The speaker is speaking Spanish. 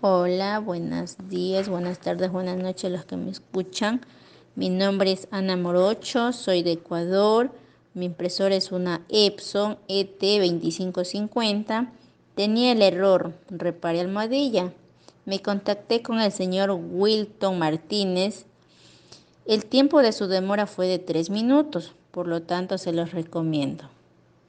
Hola, buenos días, buenas tardes, buenas noches los que me escuchan. Mi nombre es Ana Morocho, soy de Ecuador. Mi impresora es una Epson ET2550. Tenía el error, reparé almohadilla. Me contacté con el señor Wilton Martínez. El tiempo de su demora fue de tres minutos, por lo tanto se los recomiendo.